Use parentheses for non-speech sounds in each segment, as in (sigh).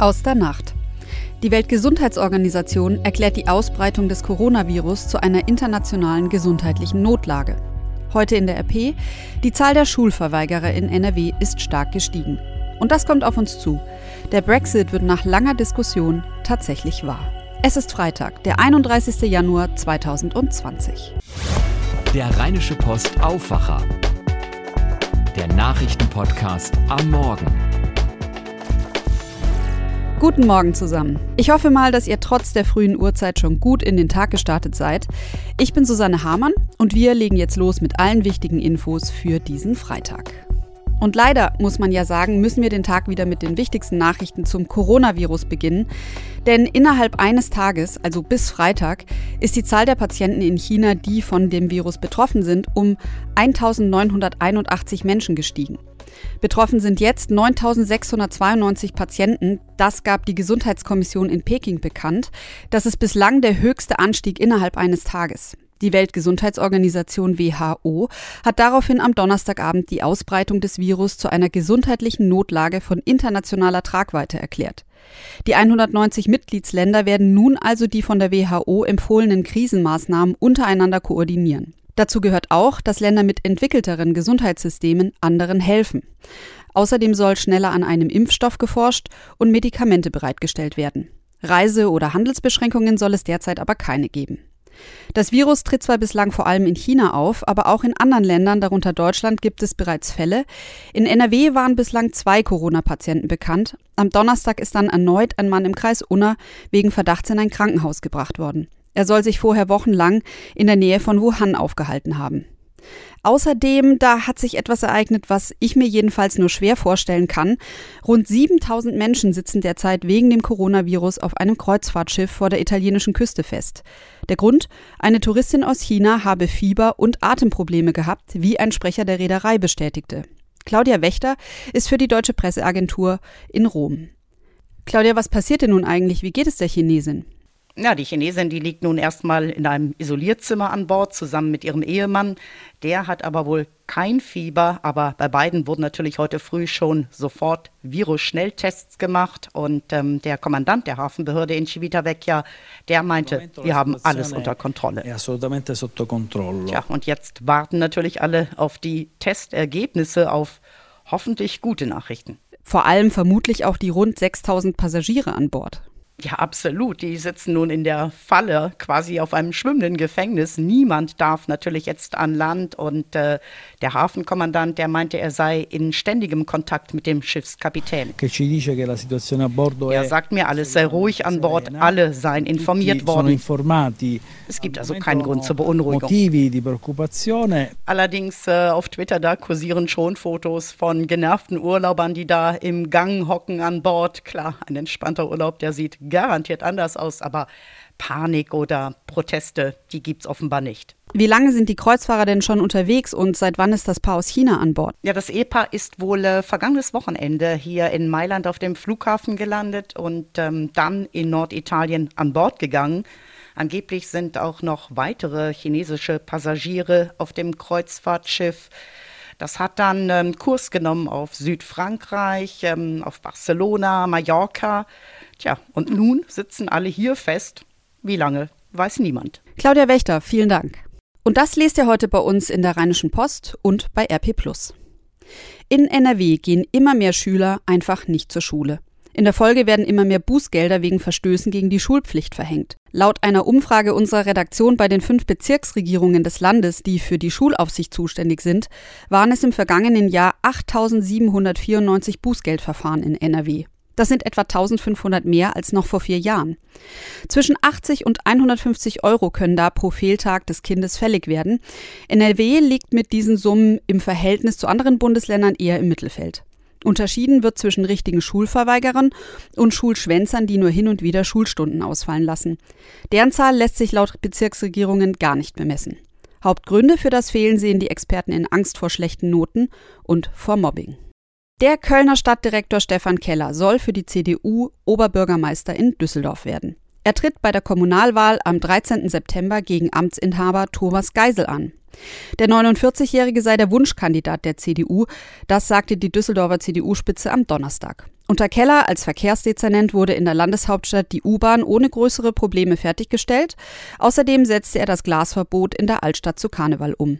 Aus der Nacht. Die Weltgesundheitsorganisation erklärt die Ausbreitung des Coronavirus zu einer internationalen gesundheitlichen Notlage. Heute in der RP, die Zahl der Schulverweigerer in NRW ist stark gestiegen. Und das kommt auf uns zu. Der Brexit wird nach langer Diskussion tatsächlich wahr. Es ist Freitag, der 31. Januar 2020. Der Rheinische Post Aufwacher. Der Nachrichtenpodcast am Morgen. Guten Morgen zusammen. Ich hoffe mal, dass ihr trotz der frühen Uhrzeit schon gut in den Tag gestartet seid. Ich bin Susanne Hamann und wir legen jetzt los mit allen wichtigen Infos für diesen Freitag. Und leider, muss man ja sagen, müssen wir den Tag wieder mit den wichtigsten Nachrichten zum Coronavirus beginnen. Denn innerhalb eines Tages, also bis Freitag, ist die Zahl der Patienten in China, die von dem Virus betroffen sind, um 1981 Menschen gestiegen. Betroffen sind jetzt 9.692 Patienten. Das gab die Gesundheitskommission in Peking bekannt. Das ist bislang der höchste Anstieg innerhalb eines Tages. Die Weltgesundheitsorganisation WHO hat daraufhin am Donnerstagabend die Ausbreitung des Virus zu einer gesundheitlichen Notlage von internationaler Tragweite erklärt. Die 190 Mitgliedsländer werden nun also die von der WHO empfohlenen Krisenmaßnahmen untereinander koordinieren. Dazu gehört auch, dass Länder mit entwickelteren Gesundheitssystemen anderen helfen. Außerdem soll schneller an einem Impfstoff geforscht und Medikamente bereitgestellt werden. Reise- oder Handelsbeschränkungen soll es derzeit aber keine geben. Das Virus tritt zwar bislang vor allem in China auf, aber auch in anderen Ländern, darunter Deutschland, gibt es bereits Fälle. In NRW waren bislang zwei Corona-Patienten bekannt. Am Donnerstag ist dann erneut ein Mann im Kreis Unna wegen Verdachts in ein Krankenhaus gebracht worden. Er soll sich vorher wochenlang in der Nähe von Wuhan aufgehalten haben. Außerdem, da hat sich etwas ereignet, was ich mir jedenfalls nur schwer vorstellen kann. Rund 7000 Menschen sitzen derzeit wegen dem Coronavirus auf einem Kreuzfahrtschiff vor der italienischen Küste fest. Der Grund? Eine Touristin aus China habe Fieber und Atemprobleme gehabt, wie ein Sprecher der Reederei bestätigte. Claudia Wächter ist für die deutsche Presseagentur in Rom. Claudia, was passiert denn nun eigentlich? Wie geht es der Chinesin? Ja, die Chinesin, die liegt nun erstmal in einem Isolierzimmer an Bord zusammen mit ihrem Ehemann. Der hat aber wohl kein Fieber, aber bei beiden wurden natürlich heute früh schon sofort Virus-Schnelltests gemacht und ähm, der Kommandant der Hafenbehörde in Civitavecchia, der meinte, wir haben alles unter Kontrolle. Ja, und jetzt warten natürlich alle auf die Testergebnisse, auf hoffentlich gute Nachrichten. Vor allem vermutlich auch die rund 6000 Passagiere an Bord. Ja, absolut. Die sitzen nun in der Falle, quasi auf einem schwimmenden Gefängnis. Niemand darf natürlich jetzt an Land. Und äh, der Hafenkommandant, der meinte, er sei in ständigem Kontakt mit dem Schiffskapitän. Er sagt mir, alles sei ruhig an Bord, alle seien informiert worden. Es gibt also keinen Grund zur Beunruhigung. Allerdings äh, auf Twitter, da kursieren schon Fotos von genervten Urlaubern, die da im Gang hocken an Bord. Klar, ein entspannter Urlaub, der sieht garantiert anders aus, aber Panik oder Proteste, die gibt es offenbar nicht. Wie lange sind die Kreuzfahrer denn schon unterwegs und seit wann ist das Paar aus China an Bord? Ja, das Ehepaar ist wohl äh, vergangenes Wochenende hier in Mailand auf dem Flughafen gelandet und ähm, dann in Norditalien an Bord gegangen. Angeblich sind auch noch weitere chinesische Passagiere auf dem Kreuzfahrtschiff. Das hat dann ähm, Kurs genommen auf Südfrankreich, ähm, auf Barcelona, Mallorca. Tja, und nun sitzen alle hier fest. Wie lange, weiß niemand. Claudia Wächter, vielen Dank. Und das lest ihr heute bei uns in der Rheinischen Post und bei RP In NRW gehen immer mehr Schüler einfach nicht zur Schule. In der Folge werden immer mehr Bußgelder wegen Verstößen gegen die Schulpflicht verhängt. Laut einer Umfrage unserer Redaktion bei den fünf Bezirksregierungen des Landes, die für die Schulaufsicht zuständig sind, waren es im vergangenen Jahr 8.794 Bußgeldverfahren in NRW. Das sind etwa 1500 mehr als noch vor vier Jahren. Zwischen 80 und 150 Euro können da pro Fehltag des Kindes fällig werden. NRW liegt mit diesen Summen im Verhältnis zu anderen Bundesländern eher im Mittelfeld. Unterschieden wird zwischen richtigen Schulverweigerern und Schulschwänzern, die nur hin und wieder Schulstunden ausfallen lassen. Deren Zahl lässt sich laut Bezirksregierungen gar nicht bemessen. Hauptgründe für das Fehlen sehen die Experten in Angst vor schlechten Noten und vor Mobbing. Der Kölner Stadtdirektor Stefan Keller soll für die CDU Oberbürgermeister in Düsseldorf werden. Er tritt bei der Kommunalwahl am 13. September gegen Amtsinhaber Thomas Geisel an. Der 49-Jährige sei der Wunschkandidat der CDU, das sagte die Düsseldorfer CDU-Spitze am Donnerstag. Unter Keller als Verkehrsdezernent wurde in der Landeshauptstadt die U-Bahn ohne größere Probleme fertiggestellt. Außerdem setzte er das Glasverbot in der Altstadt zu Karneval um.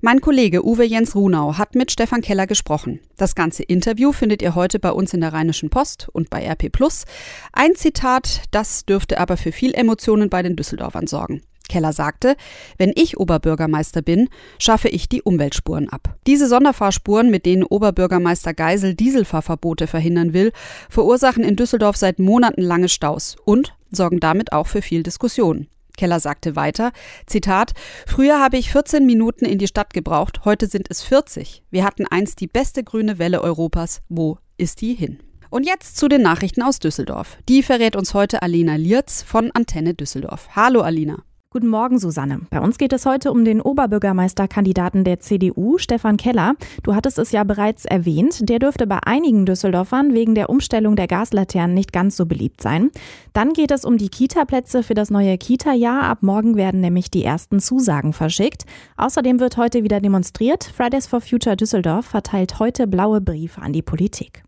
Mein Kollege Uwe Jens Runau hat mit Stefan Keller gesprochen. Das ganze Interview findet ihr heute bei uns in der Rheinischen Post und bei RP Plus. Ein Zitat, das dürfte aber für viel Emotionen bei den Düsseldorfern sorgen. Keller sagte, wenn ich Oberbürgermeister bin, schaffe ich die Umweltspuren ab. Diese Sonderfahrspuren, mit denen Oberbürgermeister Geisel Dieselfahrverbote verhindern will, verursachen in Düsseldorf seit Monaten lange Staus und sorgen damit auch für viel Diskussion. Keller sagte weiter, Zitat, Früher habe ich 14 Minuten in die Stadt gebraucht, heute sind es 40. Wir hatten einst die beste grüne Welle Europas. Wo ist die hin? Und jetzt zu den Nachrichten aus Düsseldorf. Die verrät uns heute Alina Lierz von Antenne Düsseldorf. Hallo Alina. Guten Morgen, Susanne. Bei uns geht es heute um den Oberbürgermeisterkandidaten der CDU, Stefan Keller. Du hattest es ja bereits erwähnt. Der dürfte bei einigen Düsseldorfern wegen der Umstellung der Gaslaternen nicht ganz so beliebt sein. Dann geht es um die Kita-Plätze für das neue Kita-Jahr. Ab morgen werden nämlich die ersten Zusagen verschickt. Außerdem wird heute wieder demonstriert. Fridays for Future Düsseldorf verteilt heute blaue Briefe an die Politik.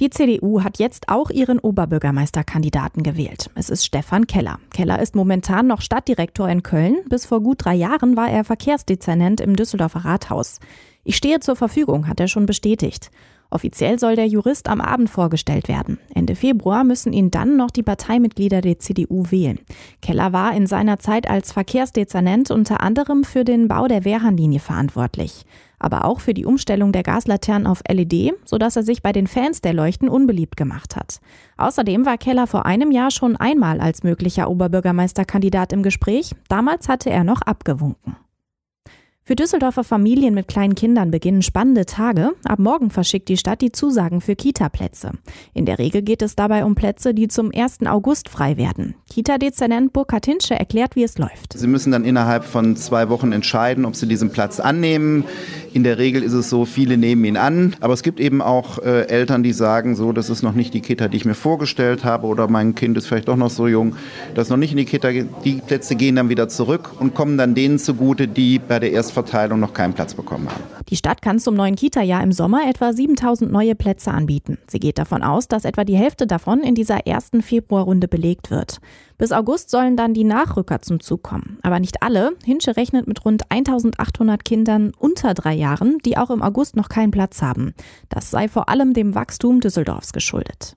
Die CDU hat jetzt auch ihren Oberbürgermeisterkandidaten gewählt. Es ist Stefan Keller. Keller ist momentan noch Stadtdirektor in Köln. Bis vor gut drei Jahren war er Verkehrsdezernent im Düsseldorfer Rathaus. Ich stehe zur Verfügung, hat er schon bestätigt. Offiziell soll der Jurist am Abend vorgestellt werden. Ende Februar müssen ihn dann noch die Parteimitglieder der CDU wählen. Keller war in seiner Zeit als Verkehrsdezernent unter anderem für den Bau der Wehrhahnlinie verantwortlich aber auch für die Umstellung der Gaslaternen auf LED, sodass er sich bei den Fans der Leuchten unbeliebt gemacht hat. Außerdem war Keller vor einem Jahr schon einmal als möglicher Oberbürgermeisterkandidat im Gespräch. Damals hatte er noch abgewunken. Für Düsseldorfer Familien mit kleinen Kindern beginnen spannende Tage. Ab morgen verschickt die Stadt die Zusagen für Kita-Plätze. In der Regel geht es dabei um Plätze, die zum 1. August frei werden. Kita-Dezernent Burkhard Hinsche erklärt, wie es läuft. Sie müssen dann innerhalb von zwei Wochen entscheiden, ob Sie diesen Platz annehmen. In der Regel ist es so, viele nehmen ihn an. Aber es gibt eben auch äh, Eltern, die sagen, so, das ist noch nicht die Kita, die ich mir vorgestellt habe oder mein Kind ist vielleicht doch noch so jung, das noch nicht in die Kita. Die Plätze gehen dann wieder zurück und kommen dann denen zugute, die bei der Erstverteilung noch keinen Platz bekommen haben. Die Stadt kann zum neuen Kita-Jahr im Sommer etwa 7000 neue Plätze anbieten. Sie geht davon aus, dass etwa die Hälfte davon in dieser ersten Februarrunde belegt wird. Bis August sollen dann die Nachrücker zum Zug kommen. Aber nicht alle. Hinsche rechnet mit rund 1800 Kindern unter drei Jahren, die auch im August noch keinen Platz haben. Das sei vor allem dem Wachstum Düsseldorfs geschuldet.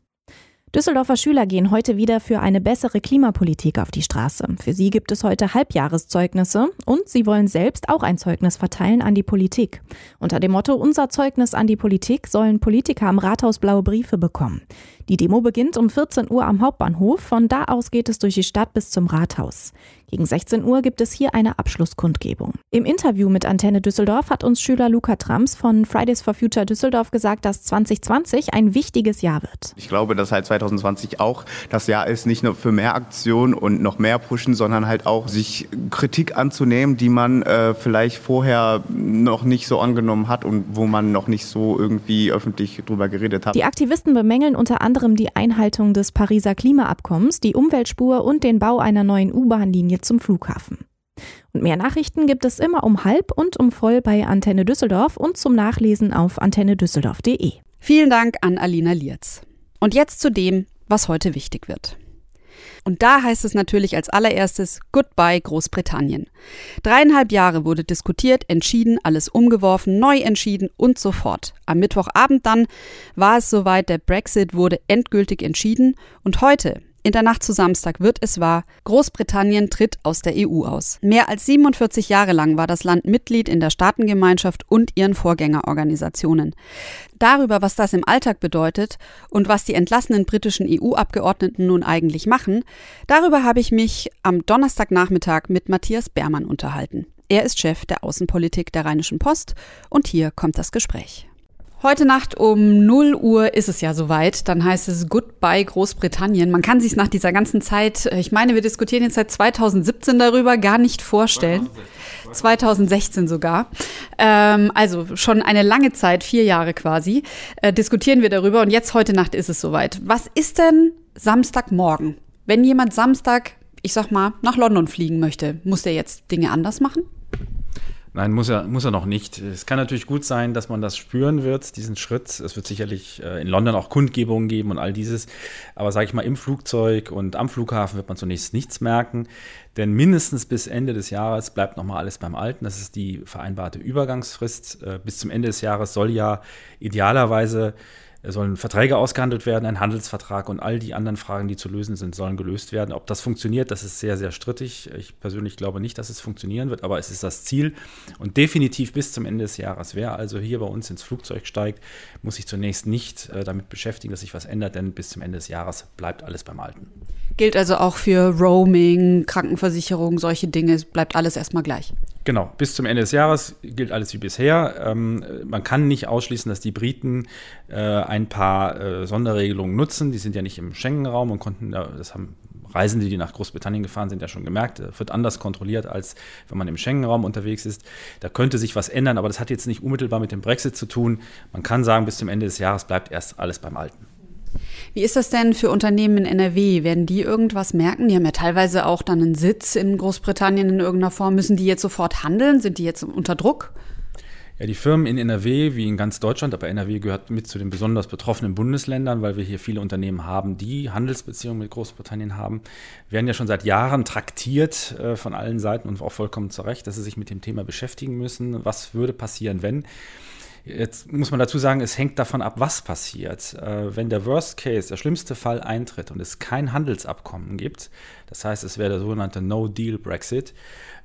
Düsseldorfer Schüler gehen heute wieder für eine bessere Klimapolitik auf die Straße. Für sie gibt es heute Halbjahreszeugnisse und sie wollen selbst auch ein Zeugnis verteilen an die Politik. Unter dem Motto Unser Zeugnis an die Politik sollen Politiker am Rathaus blaue Briefe bekommen. Die Demo beginnt um 14 Uhr am Hauptbahnhof. Von da aus geht es durch die Stadt bis zum Rathaus. Gegen 16 Uhr gibt es hier eine Abschlusskundgebung. Im Interview mit Antenne Düsseldorf hat uns Schüler Luca Trams von Fridays for Future Düsseldorf gesagt, dass 2020 ein wichtiges Jahr wird. Ich glaube, dass halt 2020 auch das Jahr ist, nicht nur für mehr Aktion und noch mehr pushen, sondern halt auch sich Kritik anzunehmen, die man äh, vielleicht vorher noch nicht so angenommen hat und wo man noch nicht so irgendwie öffentlich drüber geredet hat. Die Aktivisten bemängeln unter anderem die Einhaltung des Pariser Klimaabkommens, die Umweltspur und den Bau einer neuen U-Bahn-Linie zum Flughafen. Und mehr Nachrichten gibt es immer um halb und um voll bei Antenne Düsseldorf und zum Nachlesen auf antennedüsseldorf.de. Vielen Dank an Alina Lierz. Und jetzt zu dem, was heute wichtig wird. Und da heißt es natürlich als allererstes Goodbye Großbritannien. Dreieinhalb Jahre wurde diskutiert, entschieden, alles umgeworfen, neu entschieden und so fort. Am Mittwochabend dann war es soweit, der Brexit wurde endgültig entschieden und heute, in der Nacht zu Samstag wird es wahr, Großbritannien tritt aus der EU aus. Mehr als 47 Jahre lang war das Land Mitglied in der Staatengemeinschaft und ihren Vorgängerorganisationen. Darüber, was das im Alltag bedeutet und was die entlassenen britischen EU-Abgeordneten nun eigentlich machen, darüber habe ich mich am Donnerstagnachmittag mit Matthias Beermann unterhalten. Er ist Chef der Außenpolitik der Rheinischen Post und hier kommt das Gespräch. Heute Nacht um 0 Uhr ist es ja soweit. Dann heißt es Goodbye Großbritannien. Man kann sich nach dieser ganzen Zeit, äh, ich meine, wir diskutieren jetzt seit 2017 darüber, gar nicht vorstellen. 2016 sogar. Ähm, also schon eine lange Zeit, vier Jahre quasi, äh, diskutieren wir darüber. Und jetzt heute Nacht ist es soweit. Was ist denn Samstagmorgen? Wenn jemand Samstag, ich sag mal, nach London fliegen möchte, muss der jetzt Dinge anders machen? Nein, muss er, muss er noch nicht. Es kann natürlich gut sein, dass man das spüren wird, diesen Schritt. Es wird sicherlich äh, in London auch Kundgebungen geben und all dieses. Aber sage ich mal, im Flugzeug und am Flughafen wird man zunächst nichts merken. Denn mindestens bis Ende des Jahres bleibt nochmal alles beim Alten. Das ist die vereinbarte Übergangsfrist. Äh, bis zum Ende des Jahres soll ja idealerweise sollen Verträge ausgehandelt werden, ein Handelsvertrag und all die anderen Fragen, die zu lösen sind, sollen gelöst werden. Ob das funktioniert, das ist sehr, sehr strittig. Ich persönlich glaube nicht, dass es funktionieren wird, aber es ist das Ziel. Und definitiv bis zum Ende des Jahres. Wer also hier bei uns ins Flugzeug steigt, muss sich zunächst nicht äh, damit beschäftigen, dass sich was ändert, denn bis zum Ende des Jahres bleibt alles beim Alten. Gilt also auch für Roaming, Krankenversicherung, solche Dinge, bleibt alles erstmal gleich. Genau, bis zum Ende des Jahres gilt alles wie bisher. Ähm, man kann nicht ausschließen, dass die Briten äh, ein paar äh, Sonderregelungen nutzen. Die sind ja nicht im Schengen-Raum und konnten, das haben Reisende, die nach Großbritannien gefahren sind, ja schon gemerkt, wird anders kontrolliert, als wenn man im Schengen-Raum unterwegs ist. Da könnte sich was ändern, aber das hat jetzt nicht unmittelbar mit dem Brexit zu tun. Man kann sagen, bis zum Ende des Jahres bleibt erst alles beim Alten. Wie ist das denn für Unternehmen in NRW? Werden die irgendwas merken? Die haben ja teilweise auch dann einen Sitz in Großbritannien in irgendeiner Form. Müssen die jetzt sofort handeln? Sind die jetzt unter Druck? Ja, die Firmen in NRW, wie in ganz Deutschland, aber NRW gehört mit zu den besonders betroffenen Bundesländern, weil wir hier viele Unternehmen haben, die Handelsbeziehungen mit Großbritannien haben, werden ja schon seit Jahren traktiert äh, von allen Seiten und auch vollkommen zu Recht, dass sie sich mit dem Thema beschäftigen müssen. Was würde passieren, wenn? Jetzt muss man dazu sagen, es hängt davon ab, was passiert. Äh, wenn der Worst Case, der schlimmste Fall eintritt und es kein Handelsabkommen gibt, das heißt, es wäre der sogenannte No-Deal-Brexit,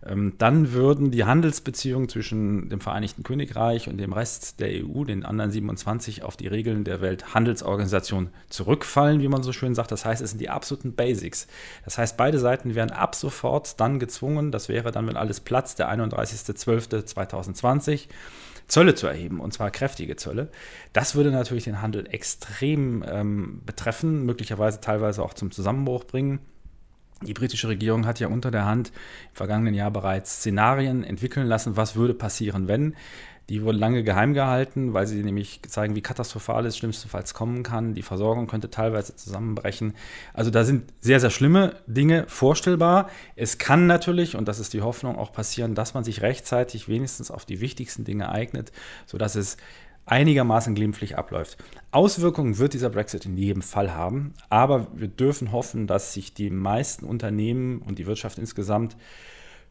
ähm, dann würden die Handelsbeziehungen zwischen dem Vereinigten Königreich und dem Rest der EU, den anderen 27, auf die Regeln der Welthandelsorganisation zurückfallen, wie man so schön sagt. Das heißt, es sind die absoluten Basics. Das heißt, beide Seiten wären ab sofort dann gezwungen, das wäre dann, wenn alles platzt, der 31.12.2020, Zölle zu erheben, und zwar kräftige Zölle. Das würde natürlich den Handel extrem ähm, betreffen, möglicherweise teilweise auch zum Zusammenbruch bringen. Die britische Regierung hat ja unter der Hand im vergangenen Jahr bereits Szenarien entwickeln lassen, was würde passieren, wenn. Die wurden lange geheim gehalten, weil sie nämlich zeigen, wie katastrophal es schlimmstenfalls kommen kann. Die Versorgung könnte teilweise zusammenbrechen. Also da sind sehr, sehr schlimme Dinge vorstellbar. Es kann natürlich, und das ist die Hoffnung, auch passieren, dass man sich rechtzeitig wenigstens auf die wichtigsten Dinge eignet, sodass es einigermaßen glimpflich abläuft. Auswirkungen wird dieser Brexit in jedem Fall haben, aber wir dürfen hoffen, dass sich die meisten Unternehmen und die Wirtschaft insgesamt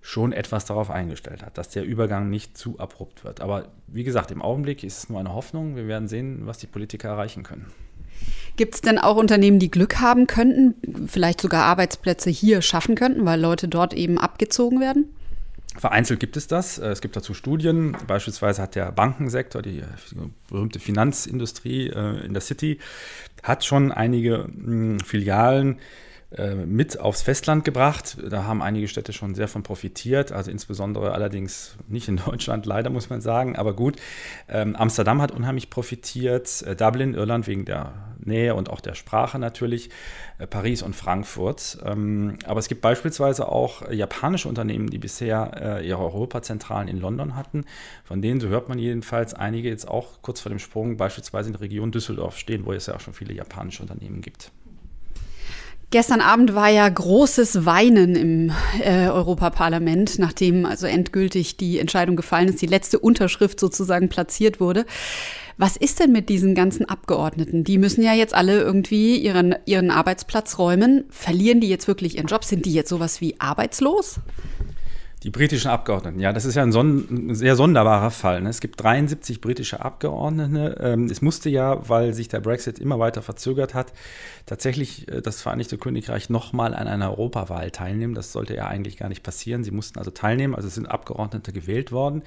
schon etwas darauf eingestellt hat, dass der Übergang nicht zu abrupt wird. Aber wie gesagt, im Augenblick ist es nur eine Hoffnung. Wir werden sehen, was die Politiker erreichen können. Gibt es denn auch Unternehmen, die Glück haben könnten, vielleicht sogar Arbeitsplätze hier schaffen könnten, weil Leute dort eben abgezogen werden? Vereinzelt gibt es das. Es gibt dazu Studien. Beispielsweise hat der Bankensektor, die berühmte Finanzindustrie äh, in der City, hat schon einige hm, Filialen äh, mit aufs Festland gebracht. Da haben einige Städte schon sehr von profitiert, also insbesondere allerdings nicht in (laughs) Deutschland, leider muss man sagen, aber gut. Ähm, Amsterdam hat unheimlich profitiert, äh, Dublin, Irland wegen der Nähe und auch der Sprache natürlich, äh, Paris und Frankfurt. Ähm, aber es gibt beispielsweise auch japanische Unternehmen, die bisher ihre Europazentralen in London hatten, von denen, so hört man jedenfalls, einige jetzt auch kurz vor dem Sprung beispielsweise in der Region Düsseldorf stehen, wo es ja auch schon viele japanische Unternehmen gibt. Gestern Abend war ja großes Weinen im äh, Europaparlament, nachdem also endgültig die Entscheidung gefallen ist, die letzte Unterschrift sozusagen platziert wurde. Was ist denn mit diesen ganzen Abgeordneten? Die müssen ja jetzt alle irgendwie ihren, ihren Arbeitsplatz räumen. Verlieren die jetzt wirklich ihren Job? Sind die jetzt sowas wie arbeitslos? Die britischen Abgeordneten, ja, das ist ja ein, son ein sehr sonderbarer Fall. Ne? Es gibt 73 britische Abgeordnete. Ähm, es musste ja, weil sich der Brexit immer weiter verzögert hat, tatsächlich äh, das Vereinigte Königreich nochmal an einer Europawahl teilnehmen. Das sollte ja eigentlich gar nicht passieren. Sie mussten also teilnehmen, also es sind Abgeordnete gewählt worden.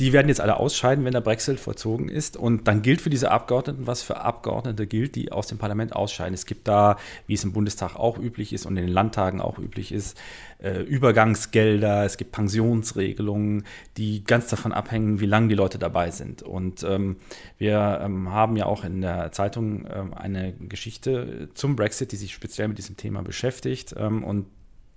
Die werden jetzt alle ausscheiden, wenn der Brexit vollzogen ist. Und dann gilt für diese Abgeordneten, was für Abgeordnete gilt, die aus dem Parlament ausscheiden. Es gibt da, wie es im Bundestag auch üblich ist und in den Landtagen auch üblich ist, äh, Übergangsgelder, es gibt Pensionsregelungen, die ganz davon abhängen, wie lange die Leute dabei sind. Und ähm, wir ähm, haben ja auch in der Zeitung ähm, eine Geschichte zum Brexit, die sich speziell mit diesem Thema beschäftigt. Ähm, und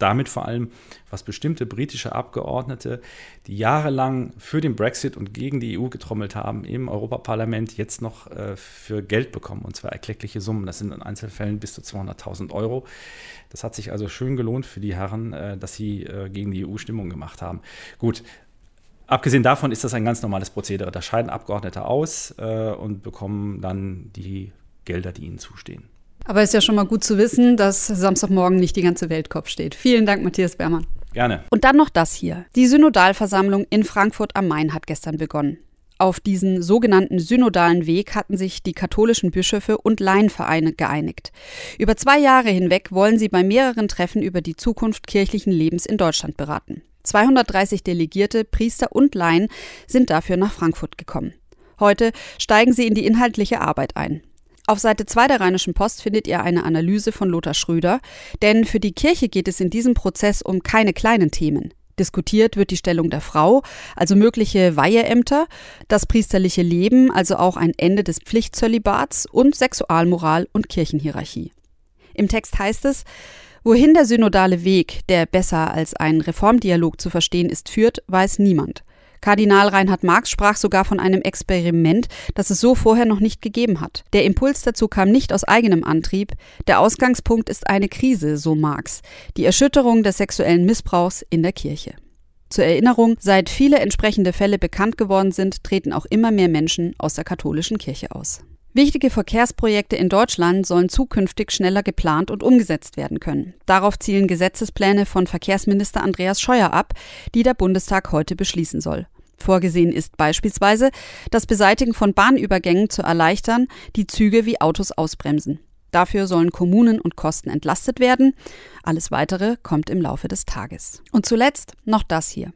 damit vor allem, was bestimmte britische Abgeordnete, die jahrelang für den Brexit und gegen die EU getrommelt haben, im Europaparlament jetzt noch äh, für Geld bekommen, und zwar erkleckliche Summen. Das sind in Einzelfällen bis zu 200.000 Euro. Das hat sich also schön gelohnt für die Herren, äh, dass sie äh, gegen die EU Stimmung gemacht haben. Gut, Abgesehen davon ist das ein ganz normales Prozedere. Da scheiden Abgeordnete aus äh, und bekommen dann die Gelder, die ihnen zustehen. Aber es ist ja schon mal gut zu wissen, dass Samstagmorgen nicht die ganze Welt Kopf steht. Vielen Dank, Matthias Bermann. Gerne. Und dann noch das hier. Die Synodalversammlung in Frankfurt am Main hat gestern begonnen. Auf diesen sogenannten synodalen Weg hatten sich die katholischen Bischöfe und Laienvereine geeinigt. Über zwei Jahre hinweg wollen sie bei mehreren Treffen über die Zukunft kirchlichen Lebens in Deutschland beraten. 230 Delegierte, Priester und Laien sind dafür nach Frankfurt gekommen. Heute steigen sie in die inhaltliche Arbeit ein. Auf Seite 2 der Rheinischen Post findet ihr eine Analyse von Lothar Schröder, denn für die Kirche geht es in diesem Prozess um keine kleinen Themen. Diskutiert wird die Stellung der Frau, also mögliche Weiheämter, das priesterliche Leben, also auch ein Ende des Pflichtzölibats und Sexualmoral und Kirchenhierarchie. Im Text heißt es, Wohin der synodale Weg, der besser als ein Reformdialog zu verstehen ist, führt, weiß niemand. Kardinal Reinhard Marx sprach sogar von einem Experiment, das es so vorher noch nicht gegeben hat. Der Impuls dazu kam nicht aus eigenem Antrieb, der Ausgangspunkt ist eine Krise, so Marx, die Erschütterung des sexuellen Missbrauchs in der Kirche. Zur Erinnerung, seit viele entsprechende Fälle bekannt geworden sind, treten auch immer mehr Menschen aus der katholischen Kirche aus. Wichtige Verkehrsprojekte in Deutschland sollen zukünftig schneller geplant und umgesetzt werden können. Darauf zielen Gesetzespläne von Verkehrsminister Andreas Scheuer ab, die der Bundestag heute beschließen soll. Vorgesehen ist beispielsweise, das Beseitigen von Bahnübergängen zu erleichtern, die Züge wie Autos ausbremsen. Dafür sollen Kommunen und Kosten entlastet werden. Alles Weitere kommt im Laufe des Tages. Und zuletzt noch das hier.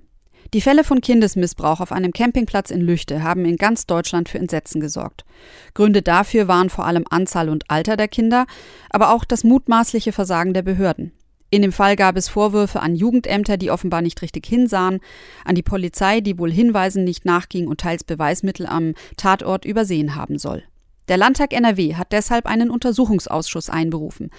Die Fälle von Kindesmissbrauch auf einem Campingplatz in Lüchte haben in ganz Deutschland für Entsetzen gesorgt. Gründe dafür waren vor allem Anzahl und Alter der Kinder, aber auch das mutmaßliche Versagen der Behörden. In dem Fall gab es Vorwürfe an Jugendämter, die offenbar nicht richtig hinsahen, an die Polizei, die wohl Hinweisen nicht nachging und teils Beweismittel am Tatort übersehen haben soll. Der Landtag NRW hat deshalb einen Untersuchungsausschuss einberufen.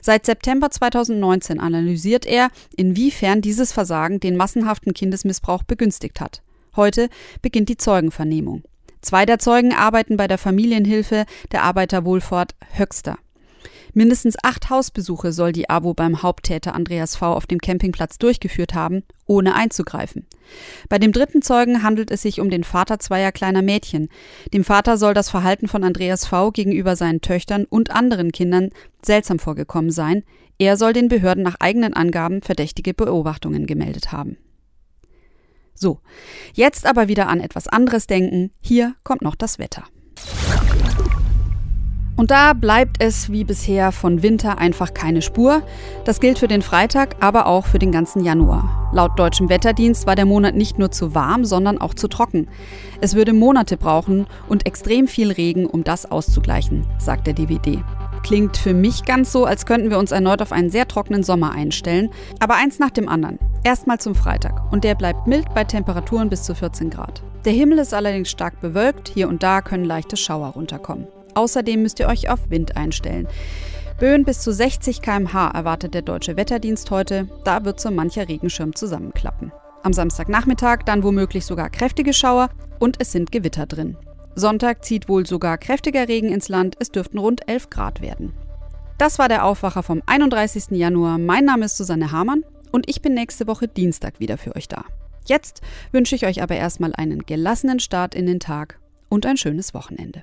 Seit September 2019 analysiert er, inwiefern dieses Versagen den massenhaften Kindesmissbrauch begünstigt hat. Heute beginnt die Zeugenvernehmung. Zwei der Zeugen arbeiten bei der Familienhilfe der Arbeiterwohlfahrt Höxter. Mindestens acht Hausbesuche soll die AWO beim Haupttäter Andreas V. auf dem Campingplatz durchgeführt haben, ohne einzugreifen. Bei dem dritten Zeugen handelt es sich um den Vater zweier kleiner Mädchen. Dem Vater soll das Verhalten von Andreas V. gegenüber seinen Töchtern und anderen Kindern seltsam vorgekommen sein. Er soll den Behörden nach eigenen Angaben verdächtige Beobachtungen gemeldet haben. So, jetzt aber wieder an etwas anderes denken. Hier kommt noch das Wetter. Und da bleibt es wie bisher von Winter einfach keine Spur. Das gilt für den Freitag, aber auch für den ganzen Januar. Laut deutschem Wetterdienst war der Monat nicht nur zu warm, sondern auch zu trocken. Es würde Monate brauchen und extrem viel Regen, um das auszugleichen, sagt der DWD. Klingt für mich ganz so, als könnten wir uns erneut auf einen sehr trockenen Sommer einstellen. Aber eins nach dem anderen. Erstmal zum Freitag. Und der bleibt mild bei Temperaturen bis zu 14 Grad. Der Himmel ist allerdings stark bewölkt. Hier und da können leichte Schauer runterkommen. Außerdem müsst ihr euch auf Wind einstellen. Böen bis zu 60 km/h erwartet der deutsche Wetterdienst heute. Da wird so mancher Regenschirm zusammenklappen. Am Samstagnachmittag dann womöglich sogar kräftige Schauer und es sind Gewitter drin. Sonntag zieht wohl sogar kräftiger Regen ins Land. Es dürften rund 11 Grad werden. Das war der Aufwacher vom 31. Januar. Mein Name ist Susanne Hamann und ich bin nächste Woche Dienstag wieder für euch da. Jetzt wünsche ich euch aber erstmal einen gelassenen Start in den Tag und ein schönes Wochenende.